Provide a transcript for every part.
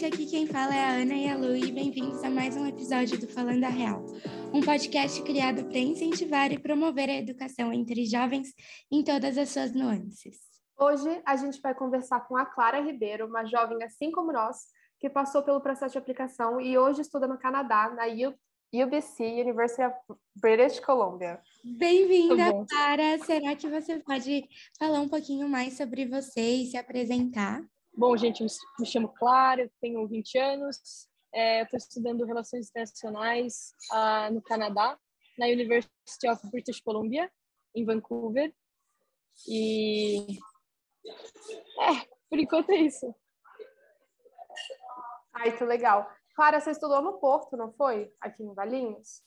gente, aqui quem fala é a Ana e a Lu e bem-vindos a mais um episódio do Falando a Real, um podcast criado para incentivar e promover a educação entre jovens em todas as suas nuances. Hoje a gente vai conversar com a Clara Ribeiro, uma jovem assim como nós, que passou pelo processo de aplicação e hoje estuda no Canadá, na UBC, University of British Columbia. Bem-vinda, Clara. Será que você pode falar um pouquinho mais sobre você e se apresentar? Bom, gente, me chamo Clara, tenho 20 anos, é, estou estudando Relações Internacionais uh, no Canadá, na University of British Columbia, em Vancouver. E. É, por enquanto é isso. Ai, que legal. Clara, você estudou no Porto, não foi? Aqui em Valinhos?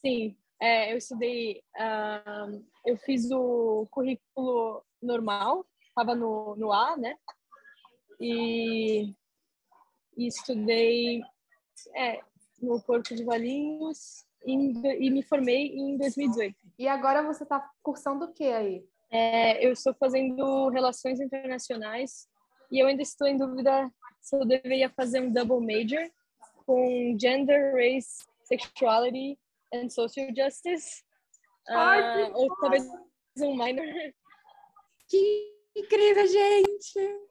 Sim, é, eu estudei. Uh, eu fiz o currículo normal estava no, no A, né? E, e estudei é, no Porto de Valinhos e, e me formei em 2018. E agora você está cursando o que aí? É, eu estou fazendo Relações Internacionais e eu ainda estou em dúvida se eu deveria fazer um double major com Gender, Race, Sexuality and Social Justice. Ai, uh, ou talvez um minor. Que incrível, gente!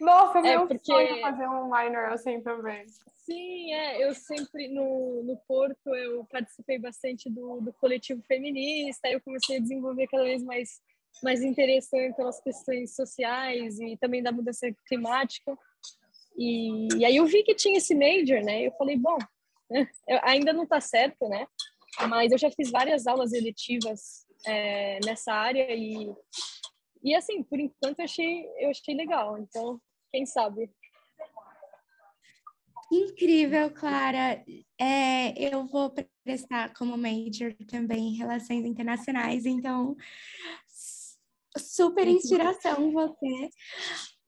Nossa, é meu porque... sonho fazer um minor assim também. Sim, é, eu sempre no, no Porto eu participei bastante do, do coletivo feminista, eu comecei a desenvolver cada vez mais mais interesse pelas questões sociais e também da mudança climática. E, e aí eu vi que tinha esse major, né? Eu falei, bom, né, ainda não está certo, né? Mas eu já fiz várias aulas eletivas é, nessa área e e assim por enquanto eu achei eu achei legal então quem sabe? Incrível Clara. É, eu vou prestar como major também em relações internacionais então super inspiração você.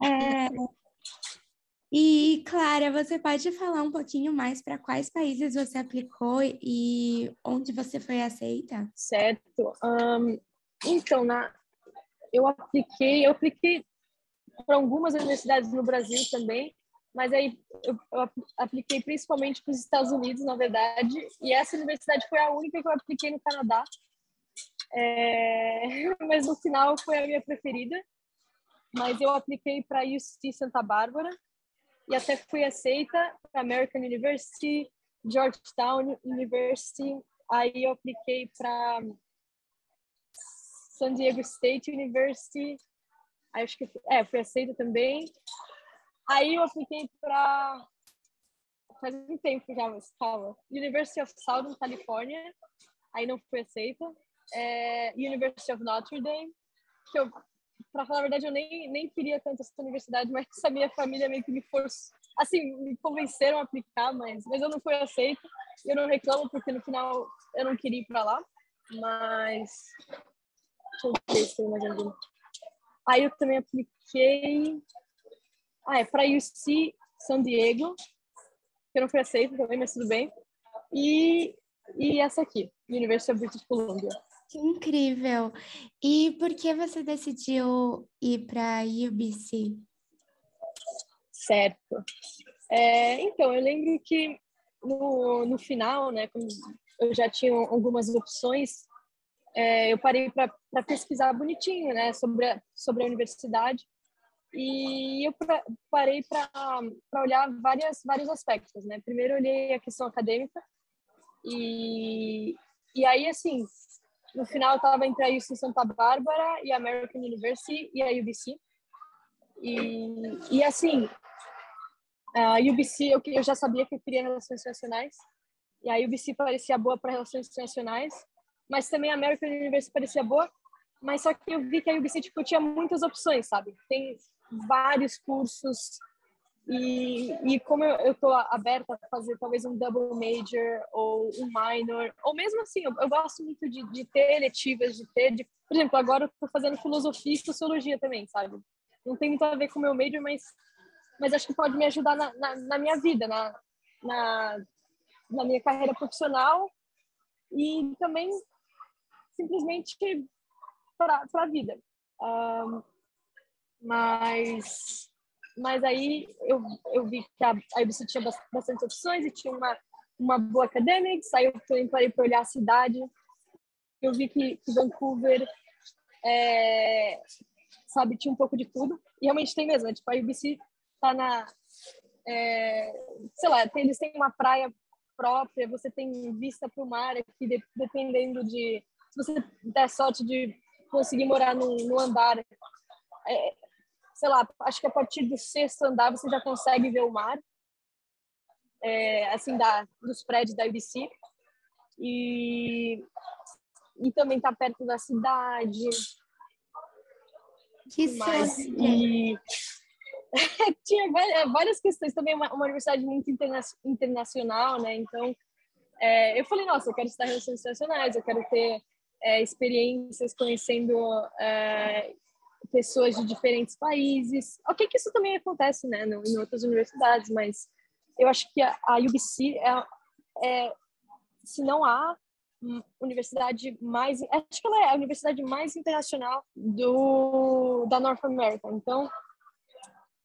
É, e, Clara, você pode falar um pouquinho mais para quais países você aplicou e onde você foi aceita? Certo. Um, então, na, eu apliquei, eu apliquei para algumas universidades no Brasil também, mas aí eu, eu apliquei principalmente para os Estados Unidos, na verdade, e essa universidade foi a única que eu apliquei no Canadá. É, mas no final foi a minha preferida. Mas eu apliquei para UC Santa Bárbara, e até fui aceita para American University, Georgetown University, aí eu apliquei para San Diego State University, acho que é, fui aceita também. Aí eu apliquei para faz um tempo já, mas calma. University of Southern California, aí não fui aceita. É, University of Notre Dame, que eu para falar a verdade, eu nem, nem queria tanto essa universidade, mas a minha família meio que me forçou, assim, me convenceram a aplicar, mas, mas eu não fui aceita. Eu não reclamo, porque no final eu não queria ir para lá, mas. Deixa eu ver se tem mais. Aí eu também apliquei. Ah, é para UC San Diego, que eu não fui aceita também, mas tudo bem. E, e essa aqui, University of British Columbia. Que incrível! E por que você decidiu ir para a UBC? Certo. É, então, eu lembro que no, no final, né, eu já tinha algumas opções, é, eu parei para pesquisar bonitinho, né, sobre a, sobre a universidade e eu pra, parei para olhar várias, vários aspectos, né. Primeiro, olhei a questão acadêmica e, e aí, assim, no final, eu estava entre a UC Santa Bárbara e a American University e a UBC. E, e assim, a UBC, eu, eu já sabia que eu queria relações internacionais. E a UBC parecia boa para relações internacionais. Mas também a American University parecia boa. Mas só que eu vi que a UBC tipo, tinha muitas opções, sabe? Tem vários cursos e, e como eu estou aberta a fazer talvez um double major ou um minor, ou mesmo assim, eu, eu gosto muito de, de ter eletivas, de ter, de, por exemplo, agora eu estou fazendo filosofia e sociologia também, sabe? Não tem muito a ver com o meu major, mas, mas acho que pode me ajudar na, na, na minha vida, na, na, na minha carreira profissional e também simplesmente para a vida. Um, mas mas aí eu, eu vi que a, a UBC tinha bastante opções e tinha uma, uma boa academics, aí eu parei para olhar a cidade. Eu vi que, que Vancouver, é, sabe, tinha um pouco de tudo. E realmente tem mesmo, é, tipo, a UBC tá na... É, sei lá, tem, eles têm uma praia própria, você tem vista para o mar aqui, de, dependendo de... Se você der sorte de conseguir morar no, no andar, é, sei lá, acho que a partir do sexto andar você já consegue ver o mar, é, assim, da, dos prédios da UBC. E, e também está perto da cidade. Que mais. E tinha várias questões também, uma, uma universidade muito interna internacional, né? Então, é, eu falei, nossa, eu quero estudar relações internacionais, eu quero ter é, experiências conhecendo é, pessoas de diferentes países. Ok que isso também acontece, né, em outras universidades, mas eu acho que a, a UBC é, é, se não há universidade mais, acho que ela é a universidade mais internacional do da North America. Então,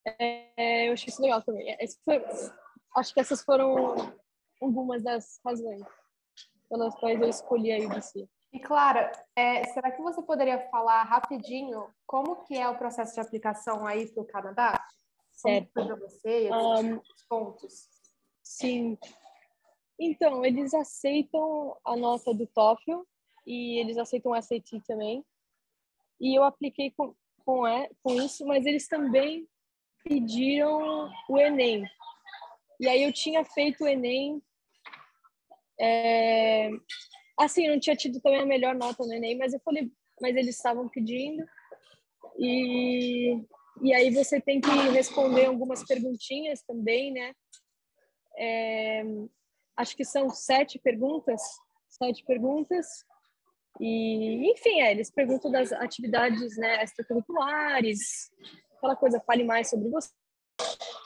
é, eu acho isso legal também. Foi, acho que essas foram algumas das razões pelas quais eu escolhi a UBC. E Clara, é, será que você poderia falar rapidinho como que é o processo de aplicação aí para o Canadá? Certo. Para você, um, pontos. Sim. Então, eles aceitam a nota do TOEFL e eles aceitam o SAT também. E eu apliquei com, com, é, com isso, mas eles também pediram o Enem. E aí eu tinha feito o Enem é, Assim, não tinha tido também a melhor nota no Enem, mas eu falei, mas eles estavam pedindo. E, e aí você tem que responder algumas perguntinhas também, né? É, acho que são sete perguntas, sete perguntas. E, enfim, é, eles perguntam das atividades né, extracurriculares, aquela coisa, fale mais sobre você.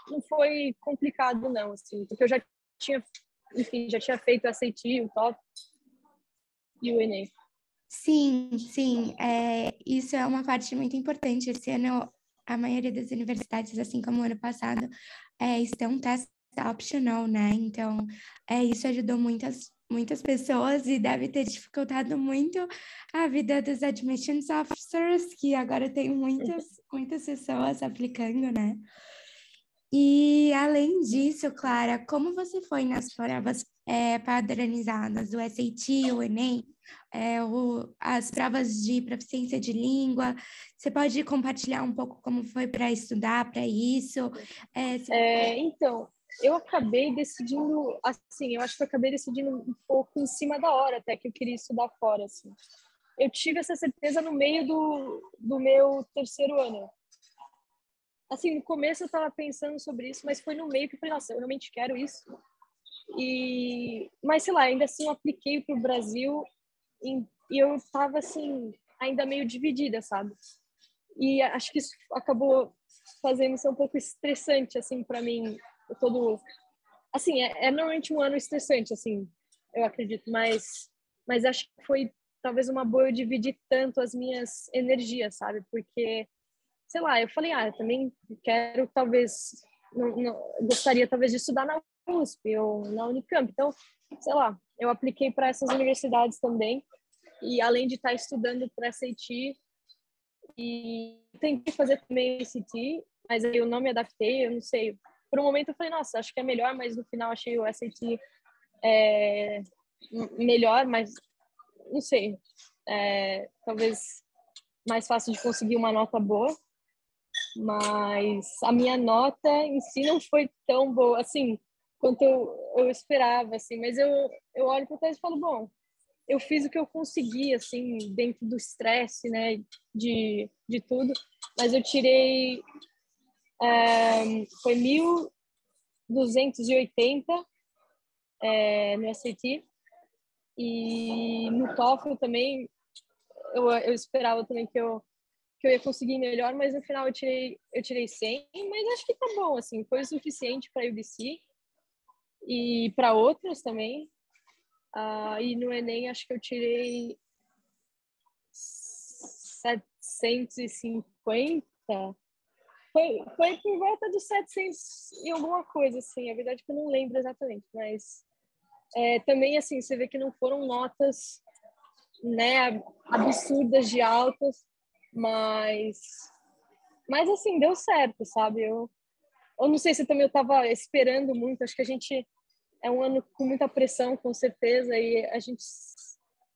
Não foi complicado, não, assim, porque eu já tinha, enfim, já tinha feito a SAT, o TOP, e o Enem. Sim, sim, é, isso é uma parte muito importante. Esse ano, a maioria das universidades, assim como o ano passado, é, estão teste optional, né? Então, é, isso ajudou muitas, muitas pessoas e deve ter dificultado muito a vida dos admissions officers, que agora tem muitas, muitas pessoas aplicando, né? E além disso, Clara, como você foi nas provas é, padronizadas, o SAT, o Enem, é, o, as provas de proficiência de língua? Você pode compartilhar um pouco como foi para estudar para isso? É, é, então, eu acabei decidindo, assim, eu acho que eu acabei decidindo um pouco em cima da hora até que eu queria estudar fora, assim. Eu tive essa certeza no meio do, do meu terceiro ano assim, no começo eu estava pensando sobre isso, mas foi no meio que eu falei, nossa, eu realmente quero isso. E, mas sei lá, ainda assim eu apliquei para o Brasil e, e eu estava assim, ainda meio dividida, sabe? E acho que isso acabou fazendo ser um pouco estressante, assim, para mim, todo. Assim, é, é normalmente um ano estressante, assim, eu acredito, mas, mas acho que foi talvez uma boa eu dividir tanto as minhas energias, sabe? Porque sei lá, eu falei, ah, eu também quero talvez, não, não, gostaria talvez de estudar na USP ou na Unicamp. Então, sei lá, eu apliquei para essas universidades também. E além de estar estudando para SAT, e tentei fazer também SAT, mas aí eu não me adaptei, eu não sei. Por um momento eu falei, nossa, acho que é melhor, mas no final achei o SAT é, melhor, mas não sei. É, talvez mais fácil de conseguir uma nota boa mas a minha nota em si não foi tão boa assim quanto eu, eu esperava assim mas eu eu olho para trás e falo bom eu fiz o que eu consegui assim dentro do estresse né de de tudo mas eu tirei é, foi 1280 é, no SAT e no TOEFL também eu, eu esperava também que eu que eu ia conseguir melhor, mas no final eu tirei, eu tirei 100, mas acho que tá bom, assim, foi o suficiente para a UBC e para outras também. Uh, e no Enem acho que eu tirei 750, Foi, foi por volta dos 700 e alguma coisa, assim. A verdade é que eu não lembro exatamente, mas é, também, assim, você vê que não foram notas né, absurdas de altas, mas, mas assim, deu certo, sabe? Eu, eu não sei se também eu estava esperando muito, acho que a gente é um ano com muita pressão, com certeza, e a gente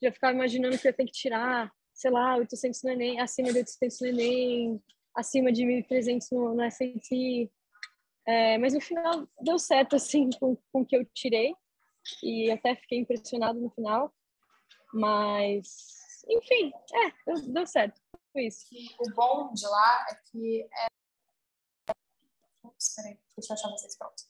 já ficava imaginando que eu tenho que tirar, sei lá, 800 no Enem, acima de 800 no Enem, acima de 1.300 no, no SAT. É, mas no final deu certo, assim, com, com o que eu tirei. E até fiquei impressionado no final. Mas, enfim, é, deu, deu certo. Isso. O bom de lá é que... É... Peraí, deixa eu achar vocês prontos.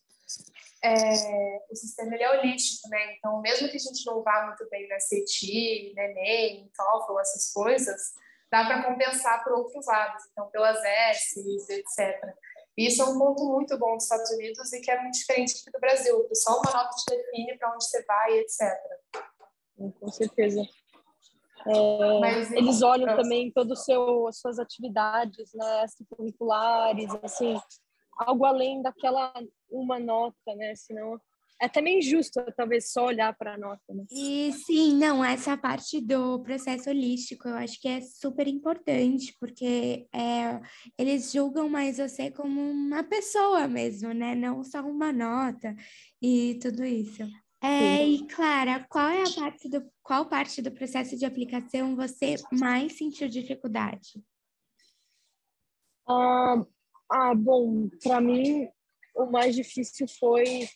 É, o sistema ele é holístico, né? Então, mesmo que a gente não vá muito bem na CETI, Enem, TOEFL, essas coisas, dá para compensar por outros lados, então pelas S's, etc. Isso é um ponto muito bom dos Estados Unidos e que é muito diferente aqui do Brasil, só uma nota te define para onde você vai, etc. Com certeza. É, Mas, eles olham também todas as suas atividades, né, extracurriculares, assim, algo além daquela uma nota, né? Senão é até meio injusto, talvez, só olhar para a nota. Né? E sim, não, essa parte do processo holístico eu acho que é super importante, porque é, eles julgam mais você como uma pessoa mesmo, né? Não só uma nota e tudo isso. É, e Clara, qual é a parte do qual parte do processo de aplicação você mais sentiu dificuldade? Ah, ah bom, para mim o mais difícil foi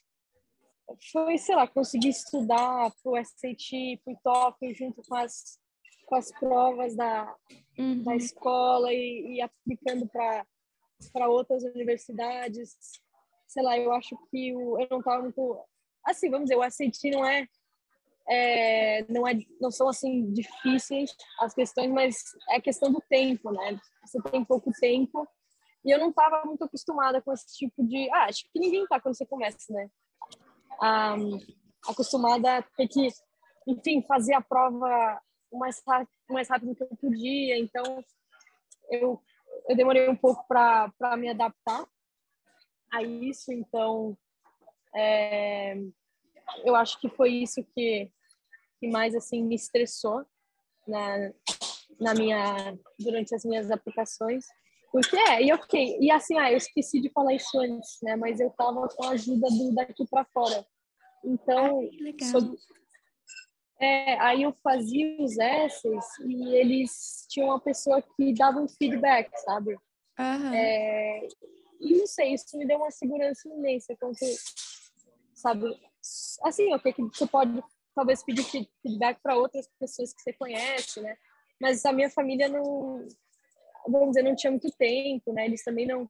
foi, sei lá, conseguir estudar para o SAT, para o TOEFL, junto com as, com as provas da, uhum. da escola e, e aplicando para outras universidades. Sei lá, eu acho que o, eu não estava muito... Assim, vamos dizer, o SAT não é, é, não, é, não são, assim, difíceis as questões, mas é questão do tempo, né? Você tem pouco tempo e eu não estava muito acostumada com esse tipo de... Ah, acho que ninguém tá quando você começa, né? um, acostumada a ter que, enfim, fazer a prova o mais, mais rápido que eu podia. Então, eu, eu demorei um pouco para me adaptar a isso. Então, é, eu acho que foi isso que, que mais assim me estressou na, na minha durante as minhas aplicações porque é, e ok. E assim, ah, eu esqueci de falar isso antes, né? Mas eu tava com a ajuda do daqui para fora. Então, ah, sobre, é, aí eu fazia os essays e eles tinham uma pessoa que dava um feedback, sabe? Uhum. É, e não sei, isso me deu uma segurança imensa quanto, sabe? Assim, ok, que você pode talvez pedir feedback para outras pessoas que você conhece, né? Mas a minha família não, vamos dizer, não tinha muito tempo, né? Eles também não,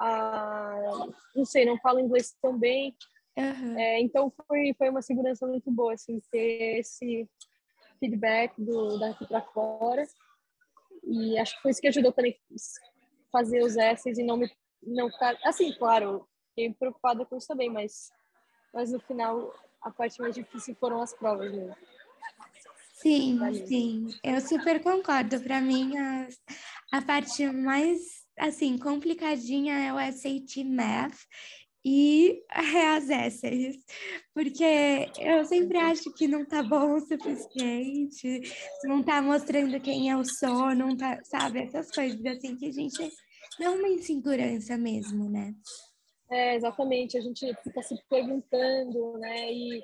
ah, não sei, não falam inglês tão bem. Uhum. É, então foi foi uma segurança muito boa, assim, ter esse feedback do daqui para fora. E acho que foi isso que ajudou também fazer os essays e não me não ficar assim, claro, fiquei preocupada com isso também, mas mas no final a parte mais difícil foram as provas mesmo. Sim, sim, eu super concordo. Para mim, a, a parte mais, assim, complicadinha é o SAT Math e as essays, porque eu sempre acho que não tá bom o suficiente, não tá mostrando quem eu sou, não tá, sabe, essas coisas assim que a gente é uma insegurança mesmo, né? É, exatamente, a gente fica se perguntando, né, e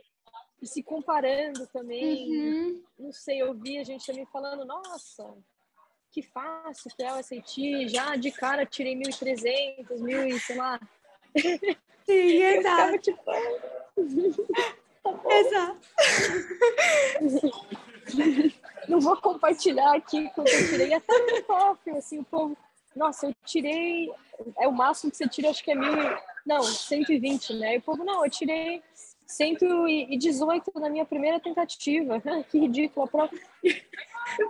e se comparando também. Uhum. Não sei, eu vi a gente também falando, nossa, que fácil que é o SAT, já de cara tirei 1.300, 1.000 sei lá. Sim, exato. tipo... tá exato. Não vou compartilhar aqui quando eu tirei até no TOEFL, assim, o povo, nossa, eu tirei, é o máximo que você tira, acho que é mil, não, 120, né? E o povo, não, eu tirei 118 na minha primeira tentativa. que a prova.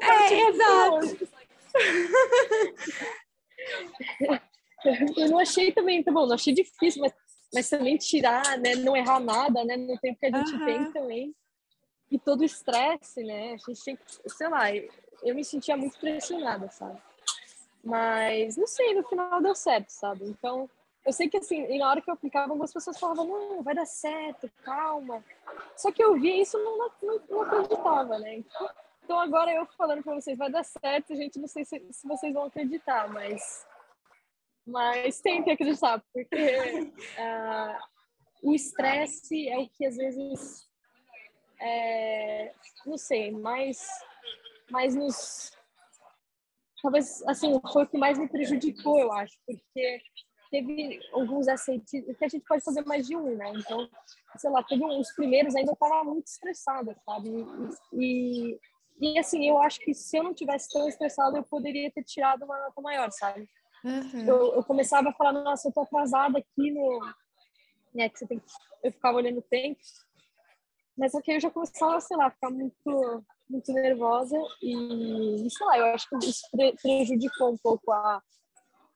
É, exato. Eu não achei também, tá bom, não achei difícil, mas, mas também tirar, né, não errar nada, né, no tempo que a gente uhum. tem também. E todo o estresse, né, a gente tem sei lá, eu me sentia muito pressionada, sabe? Mas, não sei, no final deu certo, sabe? Então, eu sei que, assim, na hora que eu aplicava, algumas pessoas falavam, não, vai dar certo, calma. Só que eu via isso não, não, não acreditava, né? Então, agora eu falando para vocês, vai dar certo, gente, não sei se, se vocês vão acreditar, mas mas tentem acreditar, porque uh, o estresse é o que às vezes, é, não sei, mais, mais nos. Talvez, assim, foi o que mais me prejudicou, eu acho, porque teve alguns SATs, que a gente pode fazer mais de um, né? Então, sei lá, teve uns primeiros ainda eu estava muito estressada, sabe? E, e, e, assim, eu acho que se eu não tivesse tão estressada, eu poderia ter tirado uma nota maior, sabe? Uhum. Eu, eu, começava a falar, nossa, eu tô atrasada aqui no. Né, que você tem Eu ficava olhando o tempo. Mas aqui eu já começava, sei lá, a ficar muito, muito nervosa e, sei lá, eu acho que isso prejudicou um pouco a,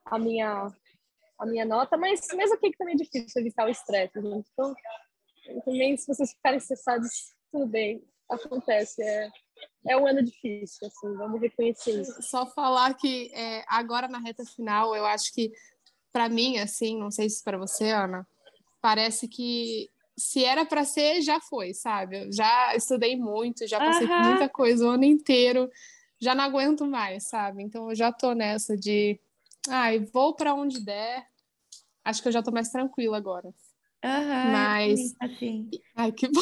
a, minha, a minha nota, mas mesmo aqui que também é difícil evitar o estresse, gente. Então, também se vocês ficarem estressados, tudo bem, acontece. É, é um ano difícil, assim, vamos reconhecer isso. Só falar que é, agora na reta final, eu acho que, para mim, assim, não sei se para você, Ana, parece que se era para ser, já foi, sabe? Eu já estudei muito, já passei por muita coisa o ano inteiro, já não aguento mais, sabe? Então eu já tô nessa de, ai, vou para onde der. Acho que eu já tô mais tranquila agora. Uhum, Mas. Assim. Ai, que bom.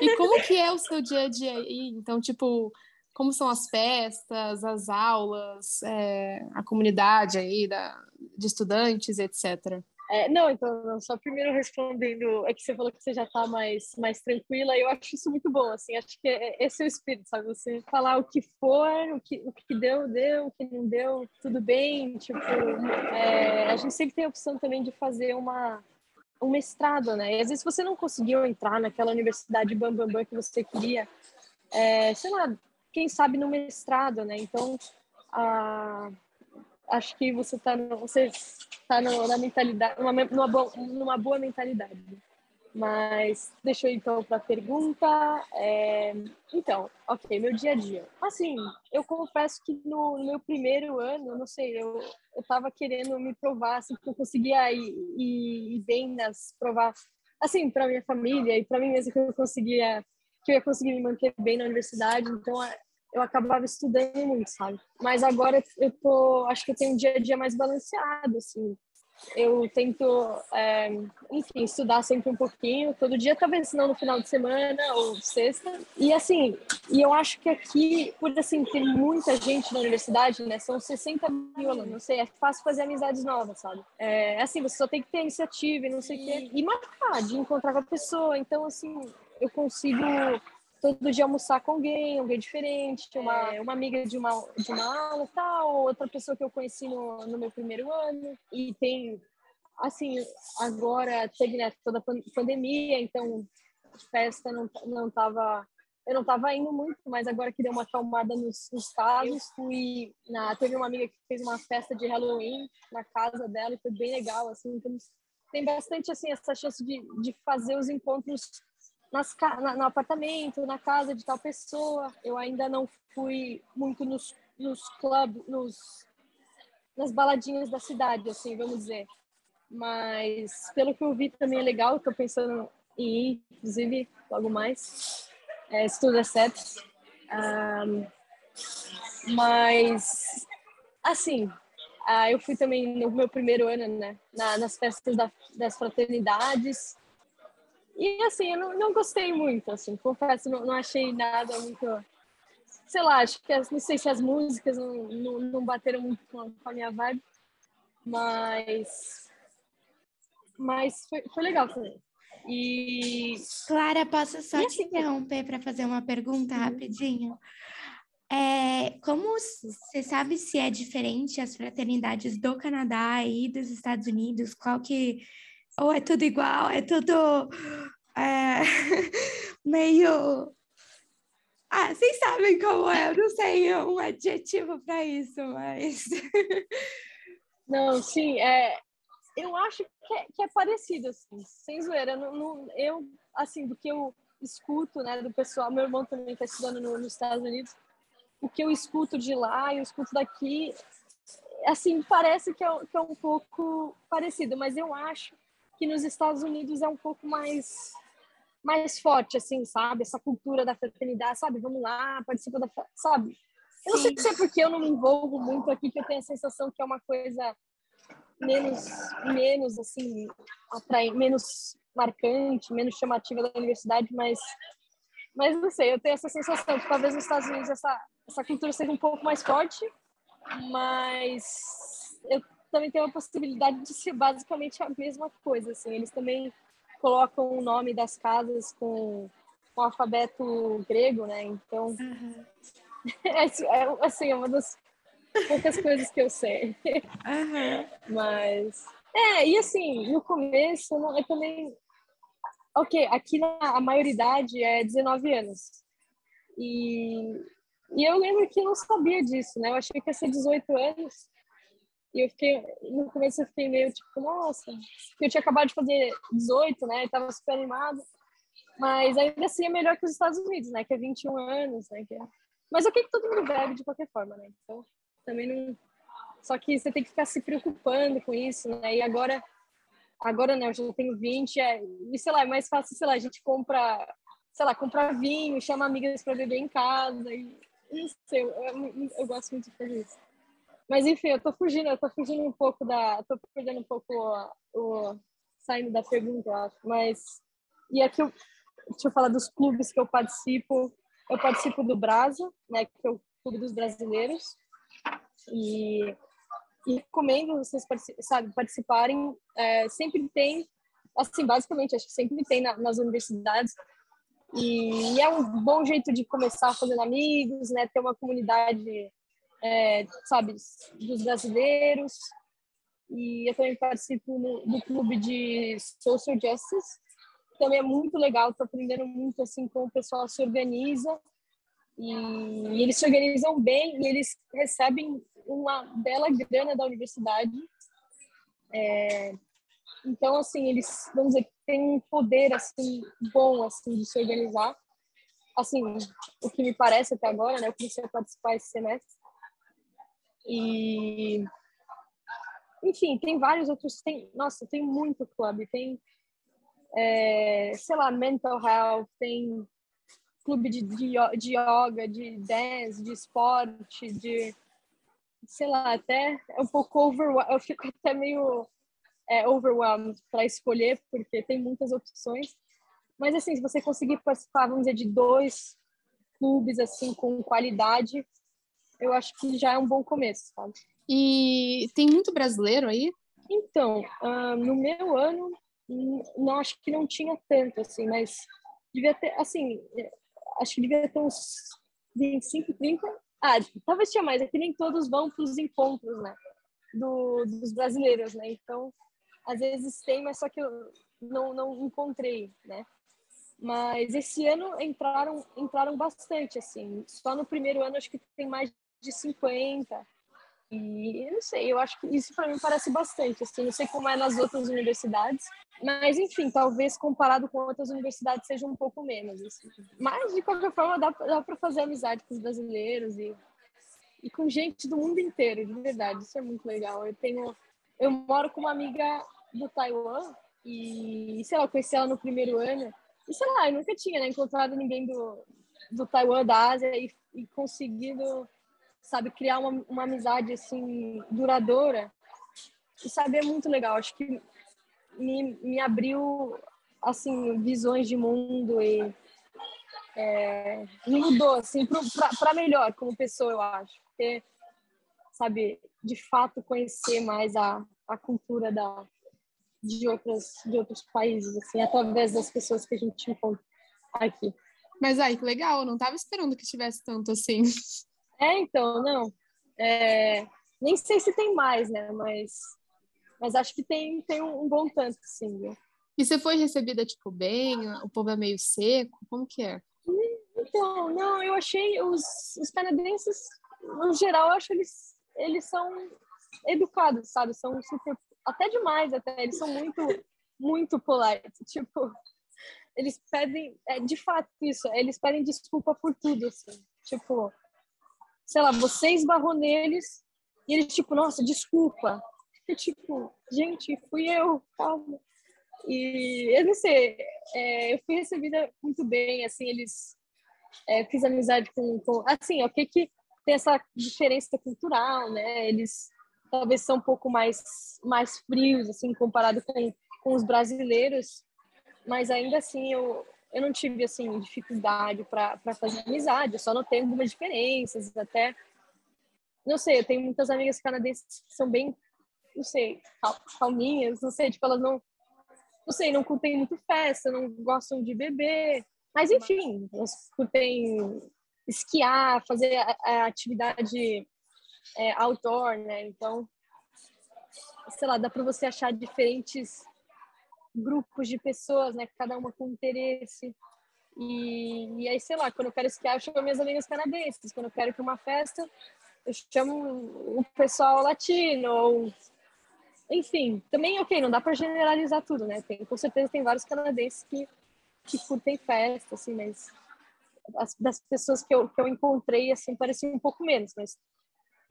E como que é o seu dia a dia aí? Então, tipo, como são as festas, as aulas, é, a comunidade aí da, de estudantes, etc. É, não, então, só primeiro respondendo, é que você falou que você já está mais, mais tranquila, e eu acho isso muito bom, assim, acho que é, esse é o espírito, sabe, você falar o que for, o que, o que deu, deu, o que não deu, tudo bem, tipo, é, a gente sempre tem a opção também de fazer uma, um mestrado, né? E às vezes você não conseguiu entrar naquela universidade bam, bam, bam que você queria, é, sei lá, quem sabe no mestrado, né? Então, a, acho que você está você tá na mentalidade, numa, numa, boa, numa boa mentalidade. Mas deixa eu ir então para a pergunta. É... Então, ok, meu dia a dia. Assim, eu confesso que no, no meu primeiro ano, não sei, eu estava querendo me provar, assim, eu conseguia ir, ir, ir bem nas provar, assim, para minha família e para mim mesmo que eu conseguia, que eu ia conseguir me manter bem na universidade. Então, eu acabava estudando muito, sabe? Mas agora eu tô, acho que eu tenho um dia a dia mais balanceado, assim eu tento, é, enfim, estudar sempre um pouquinho, todo dia, talvez não no final de semana ou sexta. E assim, e eu acho que aqui, por assim, ter muita gente na universidade, né, são 60 mil alunos, não sei, é fácil fazer amizades novas, sabe? É assim, você só tem que ter iniciativa e não sei o quê, e marcar, de encontrar com a pessoa. Então, assim, eu consigo todo dia almoçar com alguém, alguém diferente, uma, é. uma amiga de uma, de uma aula tal, outra pessoa que eu conheci no, no meu primeiro ano. E tem, assim, agora teve né, toda a pandemia, então festa não, não tava eu não estava indo muito, mas agora que deu uma acalmada nos, nos casos, fui na teve uma amiga que fez uma festa de Halloween na casa dela e foi bem legal assim, então tem bastante assim essa chance de, de fazer os encontros nas, na, no apartamento, na casa de tal pessoa. Eu ainda não fui muito nos, nos clubes, nos, nas baladinhas da cidade, assim, vamos dizer. Mas pelo que eu vi também é legal, estou pensando em ir, inclusive, logo mais, é, se tudo é certo. Um, mas, assim, uh, eu fui também no meu primeiro ano, né, na, nas festas da, das fraternidades, e assim, eu não, não gostei muito, assim, confesso, não, não achei nada muito. Sei lá, acho que as, não sei se as músicas não, não, não bateram muito com a, minha vibe, mas. Mas foi, foi legal também. E. Clara, posso só e te assim, interromper para fazer uma pergunta rapidinho? É, como você sabe se é diferente as fraternidades do Canadá e dos Estados Unidos? Qual que ou é tudo igual, é tudo é, meio. Ah, vocês sabem como é, eu não sei um adjetivo para isso, mas. Não, sim, é, eu acho que é, que é parecido, assim, sem zoeira. Não, não, eu, assim, do que eu escuto, né, do pessoal, meu irmão também está estudando no, nos Estados Unidos, o que eu escuto de lá e eu escuto daqui, assim, parece que é, que é um pouco parecido, mas eu acho que nos Estados Unidos é um pouco mais mais forte, assim, sabe? Essa cultura da fraternidade, sabe? Vamos lá, participa da, sabe? Eu não sei se é porque eu não me envolvo muito aqui que eu tenho a sensação que é uma coisa menos, menos assim, atrai, menos marcante, menos chamativa da universidade, mas, mas não sei, eu tenho essa sensação que talvez nos Estados Unidos essa, essa cultura seja um pouco mais forte, mas eu também tenho a possibilidade de ser basicamente a mesma coisa, assim, eles também colocam o nome das casas com, com o alfabeto grego, né? Então, uhum. é, assim, é uma das poucas coisas que eu sei. Uhum. Mas, é, e assim, no começo, eu, eu também... Ok, aqui na, a maioridade é 19 anos. E, e eu lembro que eu não sabia disso, né? Eu achei que ia ser 18 anos. E eu fiquei, no começo eu fiquei meio tipo, nossa, eu tinha acabado de fazer 18, né? E tava super animado. Mas ainda assim é melhor que os Estados Unidos, né? Que é 21 anos, né? Que é... Mas ok que todo mundo bebe de qualquer forma, né? Então, também não... Só que você tem que ficar se preocupando com isso, né? E agora, agora né, eu já tenho 20, é... e sei lá, é mais fácil, sei lá, a gente compra, sei lá, compra vinho, chama amigas para beber em casa, e não sei, eu, eu, eu gosto muito de fazer isso. Mas enfim, eu tô fugindo, eu tô fugindo um pouco da. tô perdendo um pouco o, o saindo da pergunta, eu acho. Mas. E aqui eu, deixa eu falar dos clubes que eu participo. Eu participo do Brasa, né, que é o Clube dos Brasileiros. E, e recomendo vocês sabe, participarem. É, sempre tem, assim, basicamente, acho que sempre tem na, nas universidades. E, e, é um bom jeito de começar fazendo amigos, né? Ter uma comunidade é, sabe, dos brasileiros. E eu também participo no, do clube de Social Justice. Também é muito legal, estou aprendendo muito assim como o pessoal se organiza. E, e eles se organizam bem e eles recebem uma bela grana da universidade. É, então, assim, eles, vamos dizer, têm um poder, assim, bom, assim, de se organizar. Assim, o que me parece até agora, né? Eu comecei a participar esse semestre. E enfim, tem vários outros, tem, nossa, tem muito clube, tem é, sei lá, mental health, tem clube de, de, de yoga, de dance, de esporte, de sei lá, até é um pouco overwhelmed, eu fico até meio é, overwhelmed para escolher, porque tem muitas opções. Mas assim, se você conseguir participar, vamos dizer, de dois clubes assim com qualidade, eu acho que já é um bom começo, sabe? E tem muito brasileiro aí? Então, uh, no meu ano, não acho que não tinha tanto, assim, mas devia ter, assim, acho que devia ter uns 25, 30. Ah, talvez tinha mais, é que nem todos vão para os encontros, né? Do, dos brasileiros, né? Então, às vezes tem, mas só que eu não, não encontrei, né? Mas esse ano entraram entraram bastante, assim. Só no primeiro ano acho que tem mais de 50. E não sei, eu acho que isso para mim parece bastante, assim, não sei como é nas outras universidades, mas enfim, talvez comparado com outras universidades seja um pouco menos. Assim. Mas de qualquer forma dá, dá para fazer amizade com os brasileiros e, e com gente do mundo inteiro, de verdade, isso é muito legal. Eu tenho, eu moro com uma amiga do Taiwan e, sei lá, conheci ela no primeiro ano e sei lá, eu nunca tinha né, encontrado ninguém do, do Taiwan, da Ásia e, e conseguido sabe, criar uma, uma amizade assim duradoura. E sabe, é muito legal. Acho que me, me abriu assim visões de mundo e é, me mudou assim para melhor como pessoa, eu acho. Ter, sabe, de fato conhecer mais a, a cultura da de outras de outros países assim, através das pessoas que a gente encontra aqui. Mas ai, que legal, eu não estava esperando que tivesse tanto assim. É, então, não. É, nem sei se tem mais, né? Mas, mas acho que tem, tem um, um bom tanto, sim. Viu? E você foi recebida, tipo, bem? O povo é meio seco? Como que é? Então, não, eu achei os, os canadenses, no geral, eu acho eles, eles são educados, sabe? São super, até demais, até. Eles são muito, muito polite. Tipo, eles pedem, é, de fato, isso, eles pedem desculpa por tudo, assim. Tipo, sei lá, você esbarrou neles, E ele, tipo, nossa, desculpa. E, tipo, gente, fui eu, calma. E eu não sei, é, eu fui recebida muito bem, assim, eles é, fiz amizade com, com assim, ok que tem essa diferença cultural, né? Eles talvez são um pouco mais mais frios, assim, comparado com, com os brasileiros, mas ainda assim eu eu não tive assim dificuldade para fazer amizade, eu só notei algumas diferenças, até não sei, eu tenho muitas amigas canadenses que são bem, não sei, calminhas, não sei, tipo, elas não não sei, não curtem muito festa, não gostam de beber. Mas, enfim, elas curtem esquiar, fazer a, a atividade é, outdoor, né? Então, sei lá, dá para você achar diferentes grupos de pessoas, né? Cada uma com interesse. E, e aí, sei lá, quando eu quero esquiar, eu chamo minhas amigas canadenses. Quando eu quero para uma festa, eu chamo o pessoal latino, ou enfim, também, ok, não dá para generalizar tudo, né? Tem, com certeza tem vários canadenses que, que curtem festa, assim, mas as, das pessoas que eu, que eu encontrei, assim, parecia um pouco menos, mas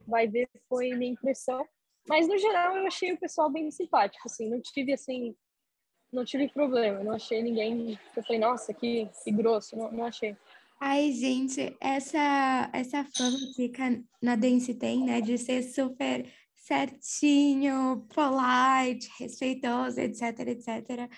vai ver, foi minha impressão. Mas, no geral, eu achei o pessoal bem simpático, assim, não tive, assim, não tive problema, não achei ninguém eu falei, nossa, que, que grosso, não, não achei. Ai, gente, essa, essa fama que canadense tem, né, de ser super certinho, polite, respeitoso, etc, etc.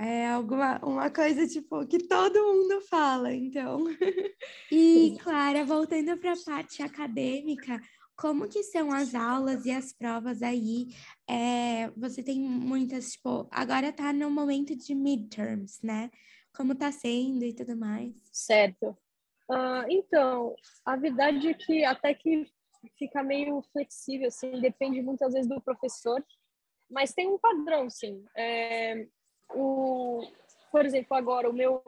É alguma uma coisa tipo que todo mundo fala, então. e Clara, voltando para a parte acadêmica, como que são as aulas e as provas aí? É, você tem muitas, tipo, agora tá no momento de midterms, né? Como tá sendo e tudo mais? Certo. Uh, então, a verdade é que até que fica meio flexível, assim, depende muitas vezes do professor, mas tem um padrão, sim. É, o, por exemplo, agora o meu,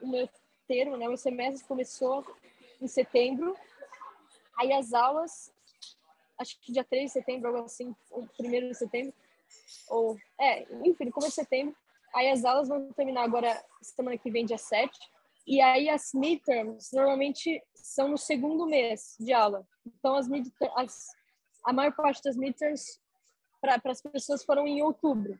o meu termo, né, o semestre começou em setembro, aí as aulas, acho que dia 3 de setembro, algo assim, ou 1 de setembro, ou, é, enfim, começo de setembro, aí as aulas vão terminar agora, semana que vem, dia 7, e aí as midterms normalmente são no segundo mês de aula. Então as, as a maior parte das midterms para as pessoas foram em outubro.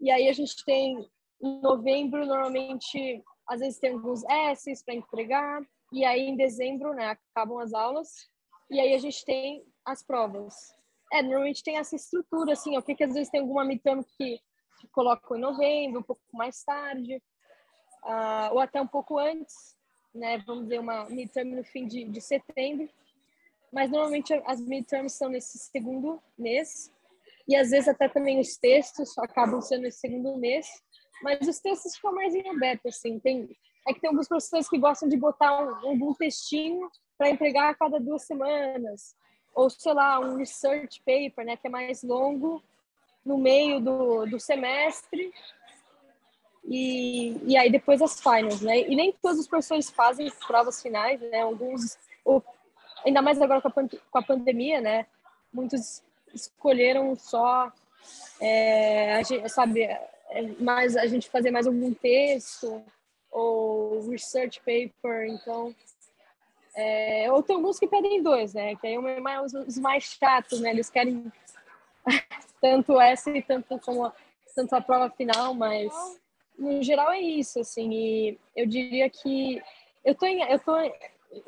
E aí a gente tem em novembro normalmente às vezes tem alguns S's para entregar e aí em dezembro, né, acabam as aulas e aí a gente tem as provas. É, normalmente tem essa estrutura assim, o que que às vezes tem alguma midterm que, que colocam em novembro, um pouco mais tarde uh, ou até um pouco antes, né? Vamos dizer, uma midterm no fim de, de setembro. Mas normalmente as midterms são nesse segundo mês. E às vezes até também os textos acabam sendo nesse segundo mês. Mas os textos ficam mais em aberto, assim. Tem, é que tem alguns professores que gostam de botar um, algum textinho para entregar a cada duas semanas. Ou, sei lá, um research paper, né? Que é mais longo no meio do, do semestre e, e aí depois as finals, né? E nem todos os professores fazem provas finais, né? Alguns, ou, ainda mais agora com a, com a pandemia, né? Muitos escolheram só, é, a gente, sabe, é, mais, a gente fazer mais algum texto ou research paper, então... É, ou tem alguns que pedem dois, né? Que aí é mais, os mais chatos, né? Eles querem tanto essa e tanto como tanto a prova final, mas no geral é isso, assim, e eu diria que eu tô em, eu tô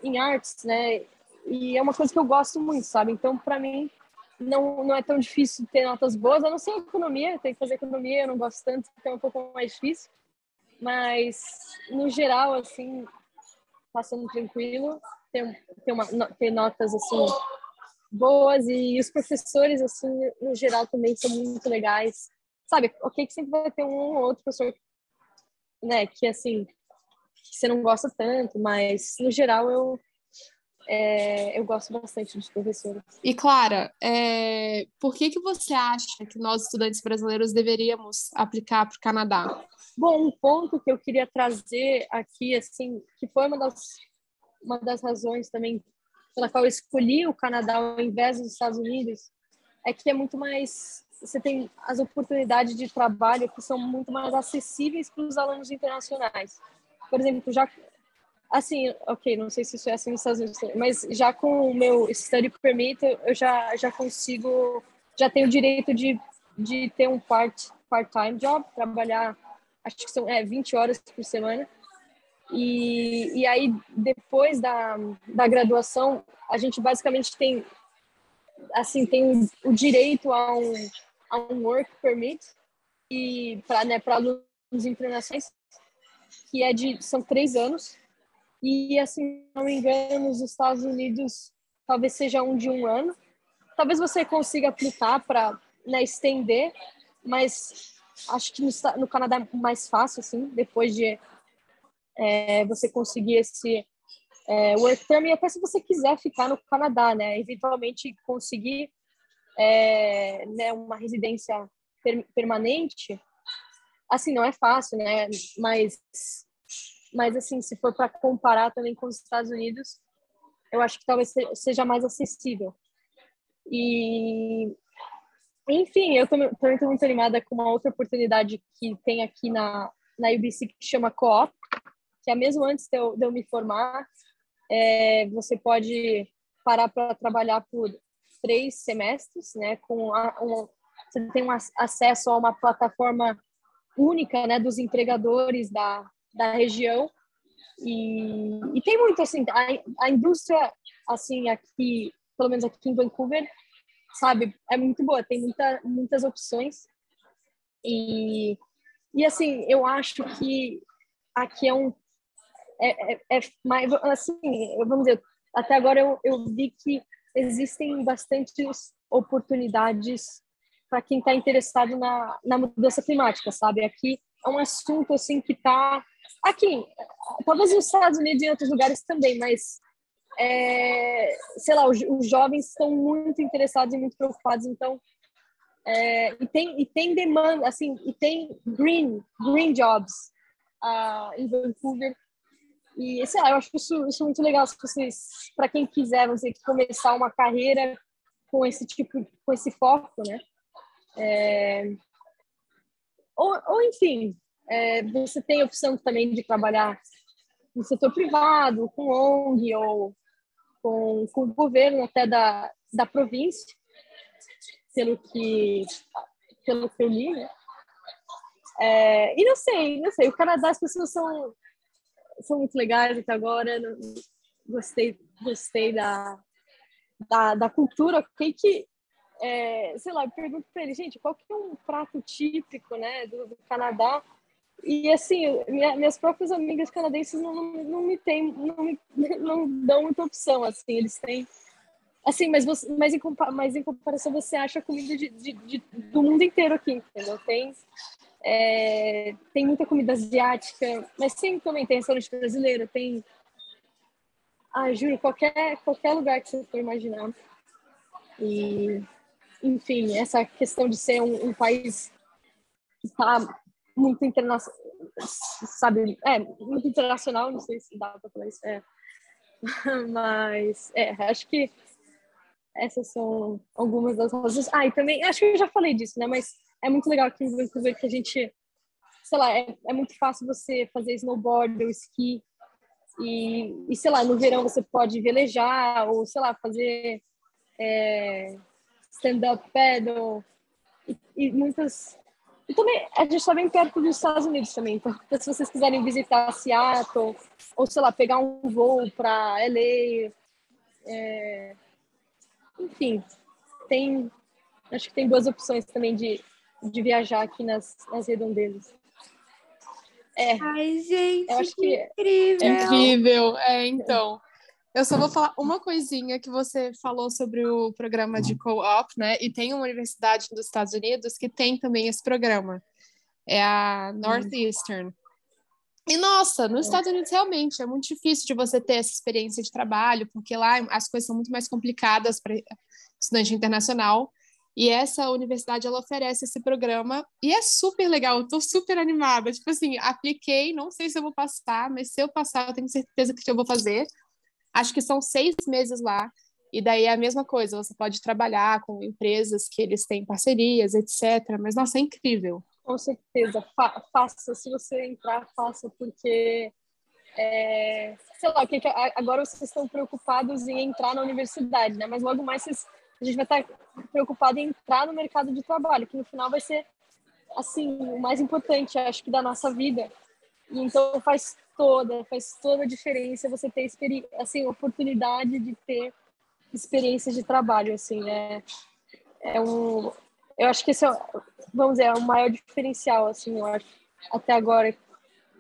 em artes, né, e é uma coisa que eu gosto muito, sabe? Então, para mim, não, não é tão difícil ter notas boas, a não ser economia, tem que fazer economia, eu não gosto tanto, então é um pouco mais difícil, mas no geral, assim, passando tranquilo, ter, ter, uma, ter notas, assim, boas e os professores, assim, no geral também são muito legais, sabe? Ok que sempre vai ter um ou outro professor né, que assim, que você não gosta tanto, mas no geral eu é, eu gosto bastante dos professores. E Clara, é, por que que você acha que nós estudantes brasileiros deveríamos aplicar para o Canadá? Bom, um ponto que eu queria trazer aqui, assim, que foi uma das uma das razões também pela qual eu escolhi o Canadá ao invés dos Estados Unidos, é que é muito mais você tem as oportunidades de trabalho que são muito mais acessíveis para os alunos internacionais. Por exemplo, já assim, ok, não sei se isso é assim nos Estados Unidos, mas já com o meu study permit, eu já, já consigo, já tenho o direito de, de ter um part, part-time job, trabalhar, acho que são é, 20 horas por semana. E, e aí, depois da, da graduação, a gente basicamente tem, assim, tem o direito a um, a um work permit e para né, alunos internacionais, que é de, são três anos, e, assim, não me engano, nos Estados Unidos talvez seja um de um ano. Talvez você consiga aplicar para né, estender, mas acho que no, no, Canadá é mais fácil, assim, depois de é, você conseguir esse é, work term, e até se você quiser ficar no Canadá, né, eventualmente conseguir é, né, uma residência per, permanente, assim, não é fácil, né, mas mas assim, se for para comparar também com os Estados Unidos, eu acho que talvez seja mais acessível. E enfim, eu também estou muito animada com uma outra oportunidade que tem aqui na, na UBC que chama Co-op, que é mesmo antes de eu, de eu me formar, é, você pode parar para trabalhar por três semestres, né? Com a, um, você tem um acesso a uma plataforma única, né? Dos empregadores da, da região. E, e tem muito, assim, a, a indústria, assim, aqui, pelo menos aqui em Vancouver, sabe, é muito boa, tem muita, muitas opções. E, e, assim, eu acho que aqui é um. É, é, é mais, assim, vamos dizer, até agora eu, eu vi que existem bastantes oportunidades para quem está interessado na, na mudança climática, sabe? Aqui é um assunto assim que está Aqui, talvez nos Estados Unidos e em outros lugares também, mas é, sei lá, os, os, jovens estão muito interessados e muito preocupados, então é, e tem e tem demanda, assim, e tem green green jobs uh, em Vancouver e sei lá, eu acho isso, isso muito legal se vocês, para quem quiser, você começar uma carreira com esse tipo, com esse foco, né? É, ou, ou enfim, é, você tem a opção também de trabalhar no setor privado, com ONG ou com, com o governo até da, da província, pelo que, pelo que eu li, né? É, e não sei, não sei, o Canadá as pessoas são, são muito legais até agora, gostei, gostei da, da, da cultura, o que, é, sei lá, eu pergunto para ele, gente, qual que é um prato típico, né, do, do Canadá? E assim, minha, minhas próprias amigas canadenses não, não, não me tem, não, não dão muita opção, assim, eles têm assim, mas, você, mas, em, mas em comparação você acha comida de, de, de, do mundo inteiro aqui, entendeu? Tem, é, tem muita comida asiática, mas sempre também tem restaurante brasileiro, tem, ah, juro, qualquer, qualquer lugar que você for imaginar. E, enfim, essa questão de ser um, um país que está muito internacional, sabe? É, muito internacional, não sei se dá para falar isso. É. Mas, é, acho que essas são algumas das razões. Ah, e também, acho que eu já falei disso, né? Mas é muito legal aqui em Vancouver que a gente, sei lá, é, é muito fácil você fazer snowboard ou esqui. E, e, sei lá, no verão você pode velejar ou, sei lá, fazer é, stand-up paddle. E, e muitas e também, a gente está bem perto dos Estados Unidos também. Então, se vocês quiserem visitar Seattle, ou sei lá, pegar um voo para LA, é... enfim, tem. Acho que tem boas opções também de, de viajar aqui nas, nas redondezas. É. Ai, gente, eu acho que, que incrível. É incrível, é, então. Eu só vou falar uma coisinha que você falou sobre o programa de co-op, né? E tem uma universidade dos Estados Unidos que tem também esse programa. É a Northeastern. E nossa, nos Estados Unidos realmente é muito difícil de você ter essa experiência de trabalho, porque lá as coisas são muito mais complicadas para estudante internacional. E essa universidade ela oferece esse programa e é super legal, tô super animada. Tipo assim, apliquei, não sei se eu vou passar, mas se eu passar, eu tenho certeza que eu vou fazer acho que são seis meses lá, e daí é a mesma coisa, você pode trabalhar com empresas que eles têm parcerias, etc. Mas, nossa, é incrível. Com certeza, Fa faça, se você entrar, faça, porque é, sei lá, que, que agora vocês estão preocupados em entrar na universidade, né? Mas logo mais vocês, a gente vai estar preocupado em entrar no mercado de trabalho, que no final vai ser assim o mais importante, acho que da nossa vida. E então faz toda, faz toda a diferença você ter assim oportunidade de ter experiência de trabalho, assim, é, é um, eu acho que esse é, vamos dizer, é o maior diferencial, assim, eu acho, até agora,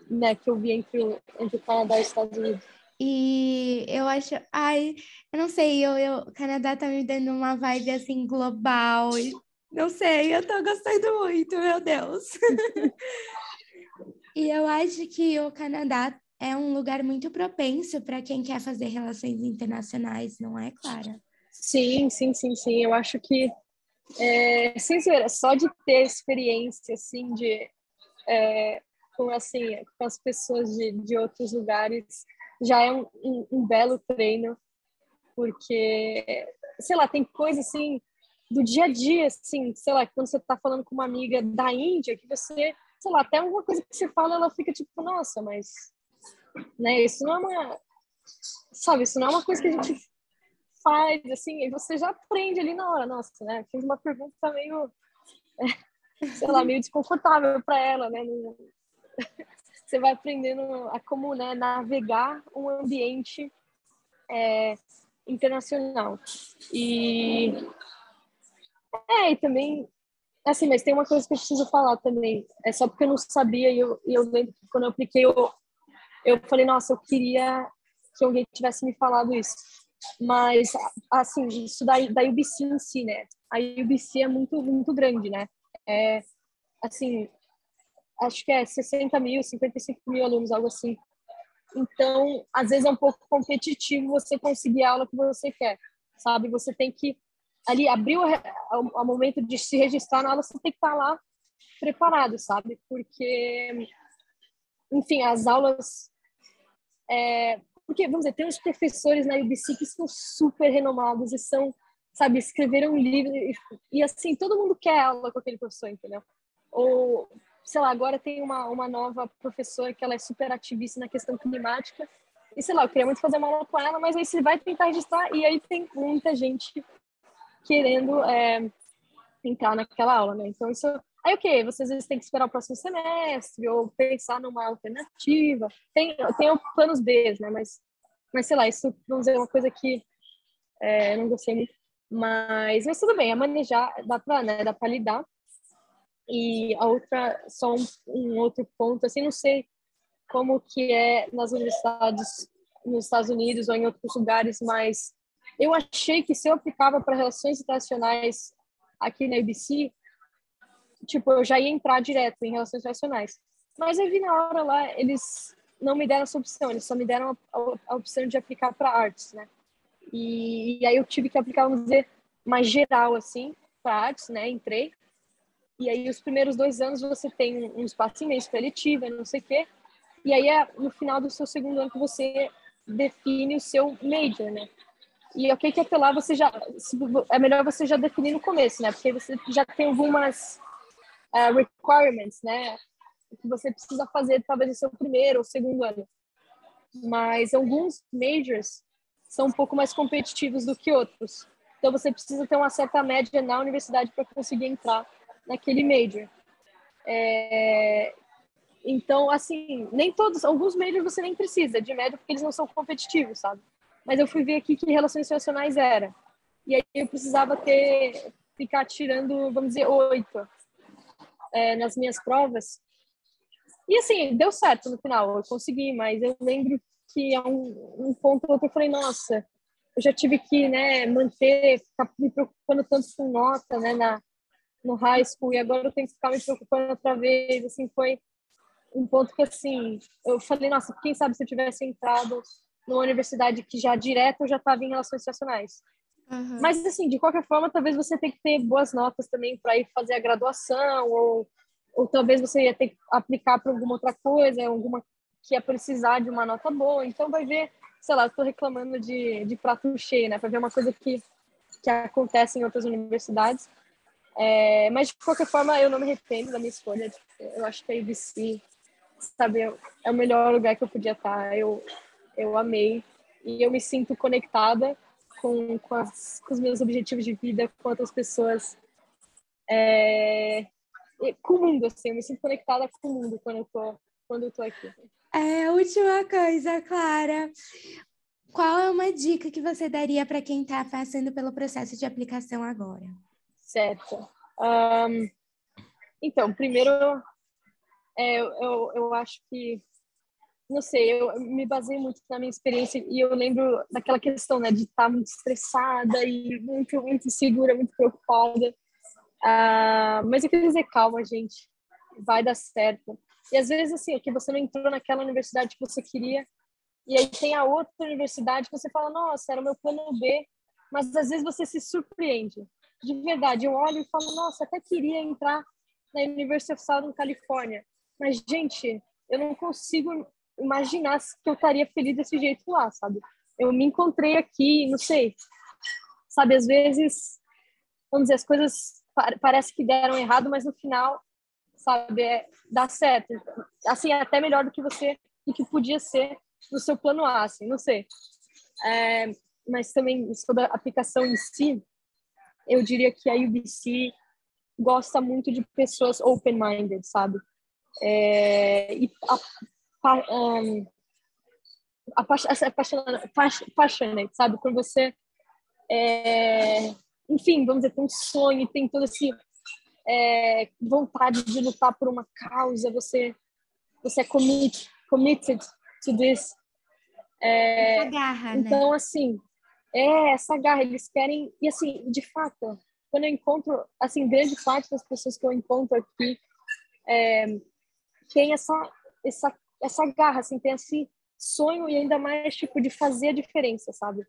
né, que eu vi entre, entre o Canadá e os Estados Unidos. E eu acho, ai, eu não sei, eu, eu, o Canadá tá me dando uma vibe assim global. E, não sei, eu tô gostando muito, meu Deus. e eu acho que o Canadá é um lugar muito propenso para quem quer fazer relações internacionais, não é, Clara? Sim, sim, sim, sim. Eu acho que é, sincera, só de ter experiência assim de é, com assim com as pessoas de, de outros lugares já é um, um, um belo treino, porque, sei lá, tem coisa assim do dia a dia, assim, sei lá, quando você tá falando com uma amiga da Índia, que você, sei lá, até alguma coisa que você fala, ela fica tipo, nossa, mas, né, isso não é uma, sabe, isso não é uma coisa que a gente faz, assim, e você já aprende ali na hora, nossa, né, fiz uma pergunta meio, sei lá, meio desconfortável para ela, né, você vai aprendendo a como né, navegar um ambiente é, internacional. E é, e também assim, mas tem uma coisa que eu preciso falar também. É só porque eu não sabia e eu, eu lembro que quando eu apliquei, eu, eu falei, nossa, eu queria que alguém tivesse me falado isso. Mas, assim, isso da, da UBC em si, né? A UBC é muito, muito grande, né? É, assim, acho que é 60 mil, 55 mil alunos, algo assim. Então, às vezes é um pouco competitivo você conseguir a aula que você quer, sabe? Você tem que ali abrir o, o, o momento de se registrar na aula, você tem que estar lá preparado, sabe? Porque, enfim, as aulas é, porque, vamos dizer, tem uns professores na UBC que são super renomados e são, sabe, escreveram um livro e, e, assim, todo mundo quer aula com aquele professor, entendeu? Ou sei lá, agora tem uma, uma nova professora que ela é super ativista na questão climática. E sei lá, eu queria muito fazer uma aula com ela, mas aí você vai tentar registrar e aí tem muita gente querendo é, entrar naquela aula, né? Então isso Aí, ok, você às vezes tem que esperar o próximo semestre ou pensar numa alternativa. Tem, tem planos B, né? Mas, mas sei lá, isso, vamos dizer, é uma coisa que é, não gostei muito. Mas, mas tudo bem, a manejar, dá pra, né, dá pra lidar. E a outra, só um, um, outro ponto, assim, não sei como que é nas universidades nos Estados Unidos ou em outros lugares, mas eu achei que se eu aplicava para relações internacionais aqui na UBC, tipo, eu já ia entrar direto em relações internacionais. Mas eu vi na hora lá, eles não me deram essa opção, eles só me deram a, a opção de aplicar para artes, né? E, e, aí eu tive que aplicar, vamos dizer, mais geral, assim, para artes, né? Entrei. E aí, os primeiros dois anos, você tem um espaço imenso para eletiva, não sei o quê. E aí, é no final do seu segundo ano que você define o seu major, né? E ok que até lá você já... É melhor você já definir no começo, né? Porque você já tem algumas uh, requirements, né? Que você precisa fazer, talvez, no seu primeiro ou segundo ano. Mas alguns majors são um pouco mais competitivos do que outros. Então, você precisa ter uma certa média na universidade para conseguir entrar naquele major. É, então, assim, nem todos, alguns majors você nem precisa de média porque eles não são competitivos, sabe? Mas eu fui ver aqui que relações internacionais era. E aí eu precisava ter, ficar tirando, vamos dizer, oito é, nas minhas provas. E assim, deu certo no final, eu consegui, mas eu lembro que a um, um ponto outro eu falei, nossa, eu já tive que né, manter, ficar me preocupando tanto com nota, né, na, no high school e agora eu tenho que ficar me preocupando outra vez, assim, foi um ponto que, assim, eu falei, nossa, quem sabe se eu tivesse entrado numa universidade que já direto eu já estava em relações internacionais. Uhum. Mas, assim, de qualquer forma, talvez você tenha que ter boas notas também para ir fazer a graduação, ou, ou talvez você ia ter que aplicar para alguma outra coisa, alguma que ia precisar de uma nota boa. Então, vai ver, sei lá, estou reclamando de, de prato cheio, né? Para ver uma coisa que, que acontece em outras universidades. É, mas, de qualquer forma, eu não me arrependo da minha escolha. Eu acho que a IBC sabe, é o melhor lugar que eu podia estar. Eu, eu amei e eu me sinto conectada com, com, as, com os meus objetivos de vida, com outras pessoas, é, com o mundo, assim, eu me sinto conectada com o mundo quando eu tô, quando eu tô aqui. É, última coisa, Clara. Qual é uma dica que você daria para quem está passando pelo processo de aplicação agora? Certo. Um, então, primeiro, é, eu, eu acho que, não sei, eu me baseei muito na minha experiência e eu lembro daquela questão, né, de estar muito estressada e muito, muito insegura, muito preocupada. Uh, mas eu queria dizer, calma, gente, vai dar certo. E às vezes, assim, é que você não entrou naquela universidade que você queria, e aí tem a outra universidade que você fala, nossa, era o meu plano B, mas às vezes você se surpreende. De verdade, eu olho e falo, nossa, até queria entrar na University of Southern California, mas, gente, eu não consigo imaginar que eu estaria feliz desse jeito lá, sabe? Eu me encontrei aqui, não sei, sabe, às vezes, vamos dizer, as coisas parece que deram errado, mas no final, sabe, é, dá certo. Assim, é até melhor do que você, do que podia ser no seu plano A, assim, não sei. É, mas também sobre a aplicação em si, eu diria que a UBC gosta muito de pessoas open-minded, sabe? É, e a, um, apaixonante, sabe? Quando você, é, enfim, vamos dizer, tem um sonho, tem toda esse é, vontade de lutar por uma causa, você, você é commit, committed to this. É, essa garra, né? então, né? assim, é essa garra, eles querem, e assim, de fato, quando eu encontro, assim, grande parte das pessoas que eu encontro aqui é, tem essa, essa, essa garra, assim, tem esse sonho e ainda mais, tipo, de fazer a diferença, sabe?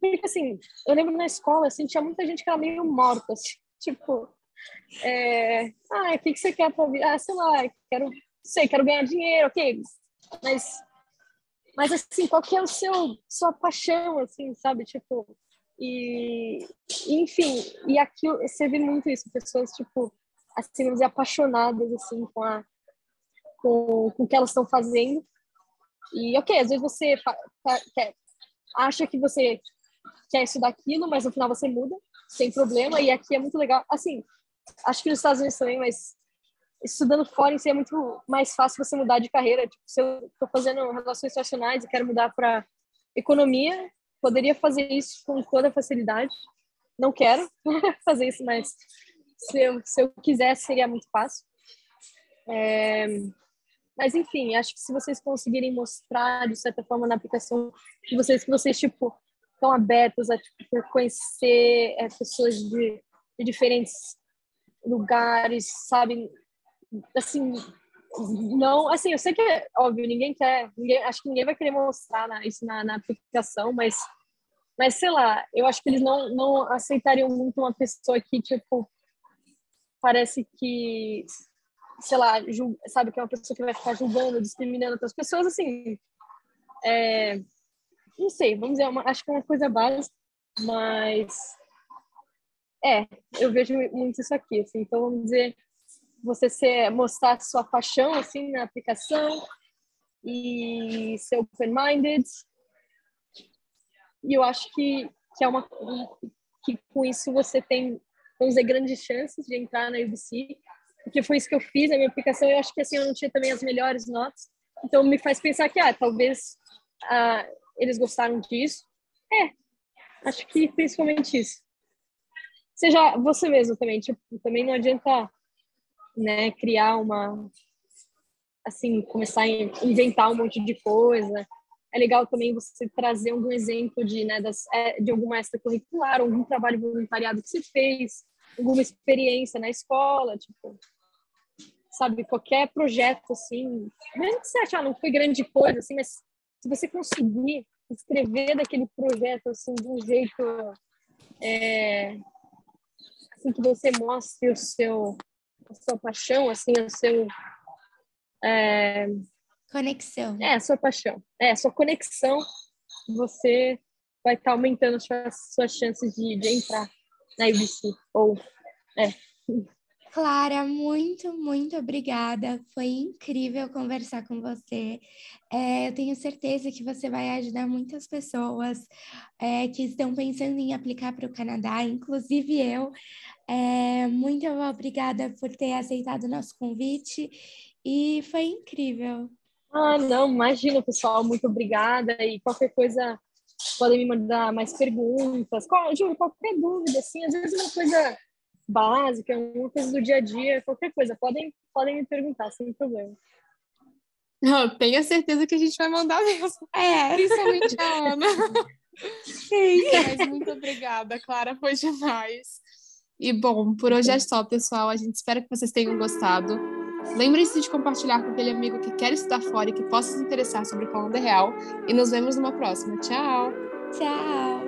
Porque, assim, eu lembro na escola, assim, tinha muita gente que era meio morta, assim, tipo, é, ah, o que, que você quer pra vida? Ah, sei lá, quero, sei, quero ganhar dinheiro, ok, mas, mas assim, qual que é o seu, sua paixão, assim, sabe, tipo, e, enfim, e aqui você vê muito isso, pessoas, tipo, assim, vamos dizer, apaixonadas, assim, com a, com, com o que elas estão fazendo, e, ok, às vezes você quer, acha que você quer estudar aquilo, mas no final você muda, sem problema, e aqui é muito legal, assim, acho que nos Estados Unidos também, mas estudando fora em si é muito mais fácil você mudar de carreira. Tipo, se eu estou fazendo relações internacionais e quero mudar para economia, poderia fazer isso com toda facilidade. Não quero fazer isso, mas se eu, se eu quisesse, seria muito fácil. É, mas, enfim, acho que se vocês conseguirem mostrar, de certa forma, na aplicação de vocês, que vocês, tipo, estão abertos a tipo, conhecer é, pessoas de, de diferentes lugares, sabe? Assim, não, assim, eu sei que é óbvio, ninguém quer, ninguém, acho que ninguém vai querer mostrar na, isso na, na aplicação, mas, mas sei lá, eu acho que eles não, não aceitariam muito uma pessoa que, tipo, parece que, sei lá, julga, sabe, que é uma pessoa que vai ficar julgando, discriminando outras pessoas, assim, é, não sei, vamos dizer, uma, acho que é uma coisa básica, mas é, eu vejo muito isso aqui, assim, então vamos dizer, você ser, mostrar sua paixão, assim, na aplicação e ser open-minded, e eu acho que, que é uma, que com isso você tem, vamos dizer, grandes chances de entrar na UBC, porque foi isso que eu fiz, a minha aplicação, eu acho que, assim, eu não tinha também as melhores notas, então me faz pensar que, ah, talvez ah, eles gostaram disso, é, acho que principalmente isso. Seja você mesmo também. Tipo, também não adianta, né, criar uma, assim, começar a inventar um monte de coisa. É legal também você trazer algum exemplo de, né, das, é, de alguma extracurricular, algum trabalho voluntariado que você fez, alguma experiência na escola, tipo, sabe, qualquer projeto, assim, mesmo que você não foi grande coisa, assim, mas se você conseguir escrever daquele projeto, assim, de um jeito é, assim que você mostre o seu a sua paixão, assim, o seu é... conexão. É, a sua paixão. É, a sua conexão, você vai estar tá aumentando as suas, suas chances de, de entrar na UBC ou é. Clara, muito, muito obrigada. Foi incrível conversar com você. É, eu tenho certeza que você vai ajudar muitas pessoas é, que estão pensando em aplicar para o Canadá, inclusive eu. É, muito obrigada por ter aceitado o nosso convite e foi incrível. Ah, não, imagina, pessoal, muito obrigada. E qualquer coisa, podem me mandar mais perguntas. Qual, Júlio, qualquer dúvida, assim, às vezes uma coisa básica, uma coisa do dia a dia, qualquer coisa, podem, podem me perguntar, sem problema. Não, tenha certeza que a gente vai mandar mesmo. É. Principalmente a Ana. Sim. Mas muito obrigada, Clara, foi demais. E bom, por hoje é só, pessoal. A gente espera que vocês tenham gostado. Lembre-se de compartilhar com aquele amigo que quer estudar fora e que possa se interessar sobre o Colômbia Real. E nos vemos numa próxima. Tchau! Tchau!